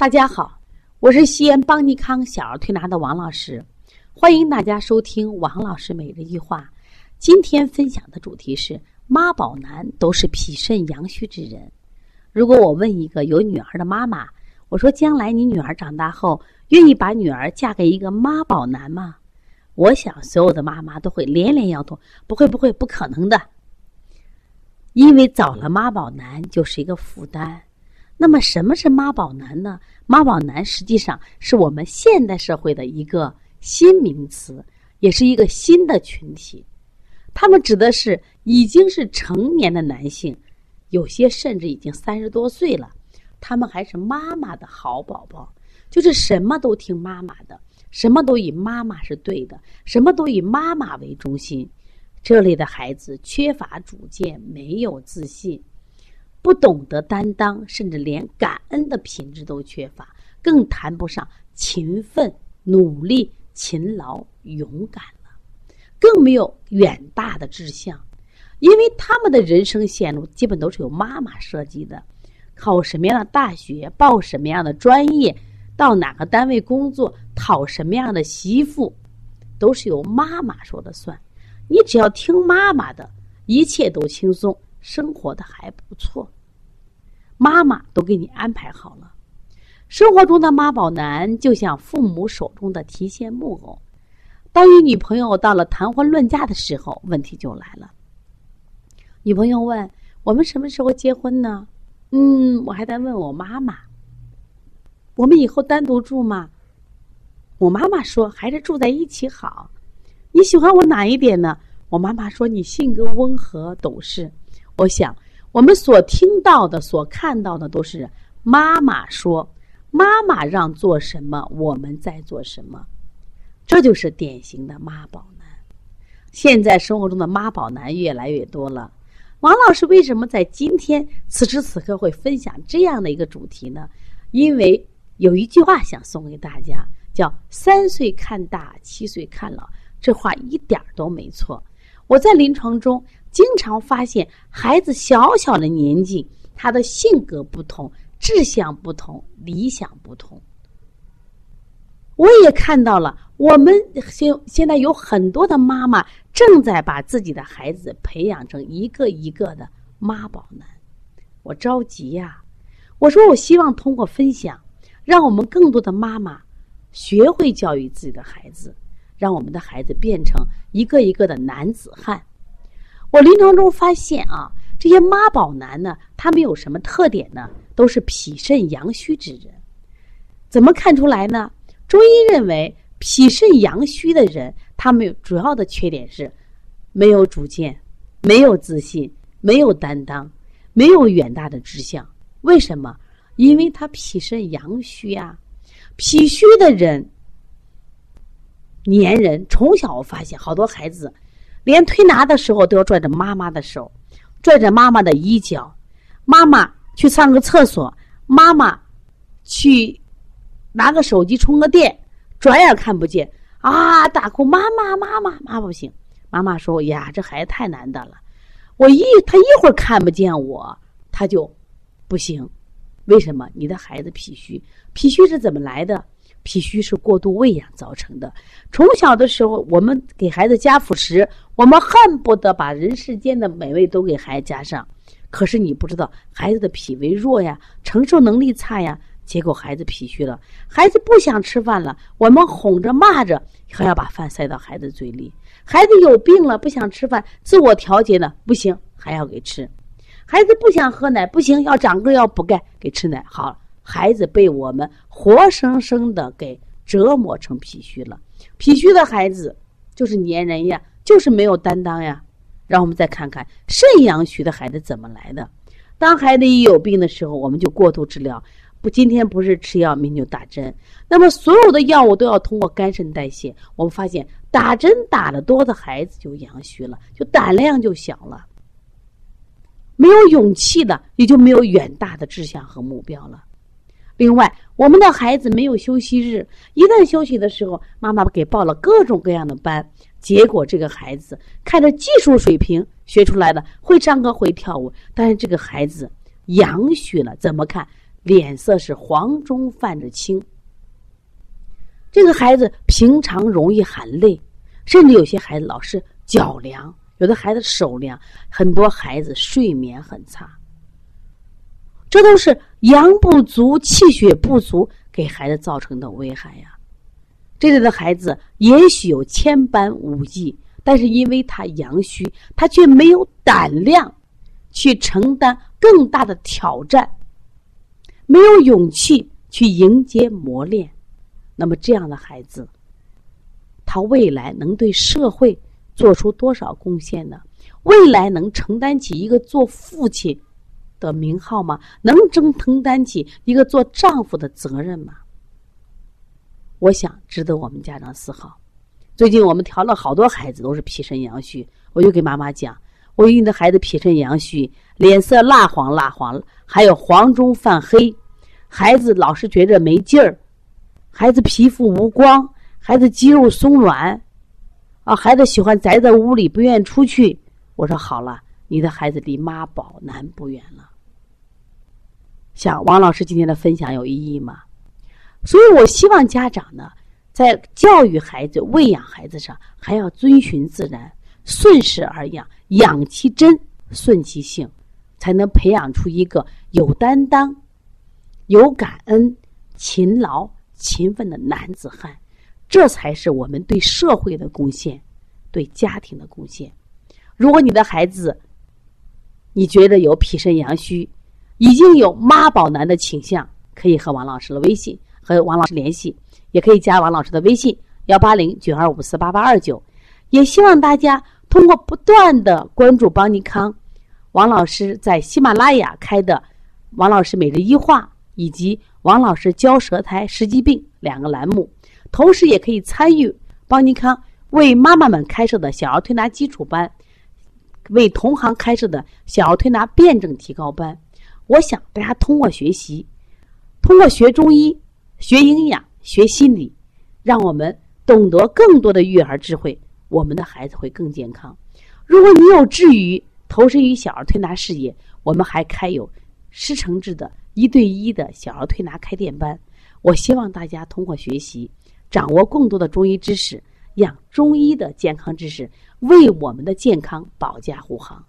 大家好，我是西安邦尼康小儿推拿的王老师，欢迎大家收听王老师每日一话。今天分享的主题是妈宝男都是脾肾阳虚之人。如果我问一个有女儿的妈妈，我说将来你女儿长大后愿意把女儿嫁给一个妈宝男吗？我想所有的妈妈都会连连摇头，不会，不会，不可能的。因为找了妈宝男就是一个负担。那么什么是妈宝男呢？妈宝男实际上是我们现代社会的一个新名词，也是一个新的群体。他们指的是已经是成年的男性，有些甚至已经三十多岁了，他们还是妈妈的好宝宝，就是什么都听妈妈的，什么都以妈妈是对的，什么都以妈妈为中心。这类的孩子缺乏主见，没有自信。不懂得担当，甚至连感恩的品质都缺乏，更谈不上勤奋、努力、勤劳、勇敢了，更没有远大的志向，因为他们的人生线路基本都是由妈妈设计的。考什么样的大学，报什么样的专业，到哪个单位工作，讨什么样的媳妇，都是由妈妈说了算。你只要听妈妈的，一切都轻松。生活的还不错，妈妈都给你安排好了。生活中的妈宝男就像父母手中的提线木偶，当与女朋友到了谈婚论嫁的时候，问题就来了。女朋友问：“我们什么时候结婚呢？”“嗯，我还得问我妈妈。”“我们以后单独住吗？”我妈妈说：“还是住在一起好。”“你喜欢我哪一点呢？”我妈妈说：“你性格温和懂事。”我想，我们所听到的、所看到的，都是妈妈说，妈妈让做什么，我们在做什么，这就是典型的妈宝男。现在生活中的妈宝男越来越多了。王老师为什么在今天此时此刻会分享这样的一个主题呢？因为有一句话想送给大家，叫“三岁看大，七岁看老”，这话一点都没错。我在临床中。经常发现孩子小小的年纪，他的性格不同，志向不同，理想不同。我也看到了，我们现现在有很多的妈妈正在把自己的孩子培养成一个一个的妈宝男，我着急呀！我说，我希望通过分享，让我们更多的妈妈学会教育自己的孩子，让我们的孩子变成一个一个的男子汉。我临床中发现啊，这些妈宝男呢，他们有什么特点呢？都是脾肾阳虚之人。怎么看出来呢？中医认为，脾肾阳虚的人，他们主要的缺点是没有主见、没有自信、没有担当、没有远大的志向。为什么？因为他脾肾阳虚啊。脾虚的人，粘人。从小我发现好多孩子。连推拿的时候都要拽着妈妈的手，拽着妈妈的衣角。妈妈去上个厕所，妈妈去拿个手机充个电，转眼看不见啊！大哭，妈妈，妈妈，妈不行。妈妈说：“呀，这孩子太难得了，我一他一会儿看不见我，他就不行。为什么？你的孩子脾虚，脾虚是怎么来的？”脾虚是过度喂养造成的。从小的时候，我们给孩子加辅食，我们恨不得把人世间的美味都给孩子加上。可是你不知道，孩子的脾胃弱呀，承受能力差呀，结果孩子脾虚了。孩子不想吃饭了，我们哄着骂着，还要把饭塞到孩子嘴里。孩子有病了，不想吃饭，自我调节呢，不行，还要给吃。孩子不想喝奶，不行，要长个要补钙，给吃奶。好。孩子被我们活生生的给折磨成脾虚了，脾虚的孩子就是粘人呀，就是没有担当呀。让我们再看看肾阳虚的孩子怎么来的。当孩子一有病的时候，我们就过度治疗，不，今天不是吃药，明天就打针。那么所有的药物都要通过肝肾代谢。我们发现打针打的多的孩子就阳虚了，就胆量就小了，没有勇气的，也就没有远大的志向和目标了。另外，我们的孩子没有休息日，一旦休息的时候，妈妈给报了各种各样的班，结果这个孩子看着技术水平学出来的，会唱歌会跳舞，但是这个孩子阳虚了，怎么看？脸色是黄中泛着青。这个孩子平常容易喊累，甚至有些孩子老是脚凉，有的孩子手凉，很多孩子睡眠很差。这都是阳不足、气血不足给孩子造成的危害呀。这类的孩子也许有千般武艺，但是因为他阳虚，他却没有胆量去承担更大的挑战，没有勇气去迎接磨练。那么这样的孩子，他未来能对社会做出多少贡献呢？未来能承担起一个做父亲的名号吗？能承承担起一个做丈夫的责任吗？我想值得我们家长思考。最近我们调了好多孩子都是脾肾阳虚，我就给妈妈讲：我你的孩子脾肾阳虚，脸色蜡黄蜡黄，还有黄中泛黑，孩子老是觉着没劲儿。孩子皮肤无光，孩子肌肉松软，啊，孩子喜欢宅在屋里不愿意出去。我说好了，你的孩子离妈宝男不远了。像王老师今天的分享有意义吗？所以我希望家长呢，在教育孩子、喂养孩子上，还要遵循自然，顺势而养，养其真，顺其性，才能培养出一个有担当、有感恩、勤劳。勤奋的男子汉，这才是我们对社会的贡献，对家庭的贡献。如果你的孩子，你觉得有脾肾阳虚，已经有妈宝男的倾向，可以和王老师的微信和王老师联系，也可以加王老师的微信幺八零九二五四八八二九。也希望大家通过不断的关注邦尼康，王老师在喜马拉雅开的王老师每日一话以及。王老师教舌苔、食积病两个栏目，同时也可以参与邦尼康为妈妈们开设的小儿推拿基础班，为同行开设的小儿推拿辩证提高班。我想大家通过学习，通过学中医、学营养、学心理，让我们懂得更多的育儿智慧，我们的孩子会更健康。如果你有志于投身于小儿推拿事业，我们还开有师承制的。一对一的小儿推拿开店班，我希望大家通过学习，掌握更多的中医知识，让中医的健康知识为我们的健康保驾护航。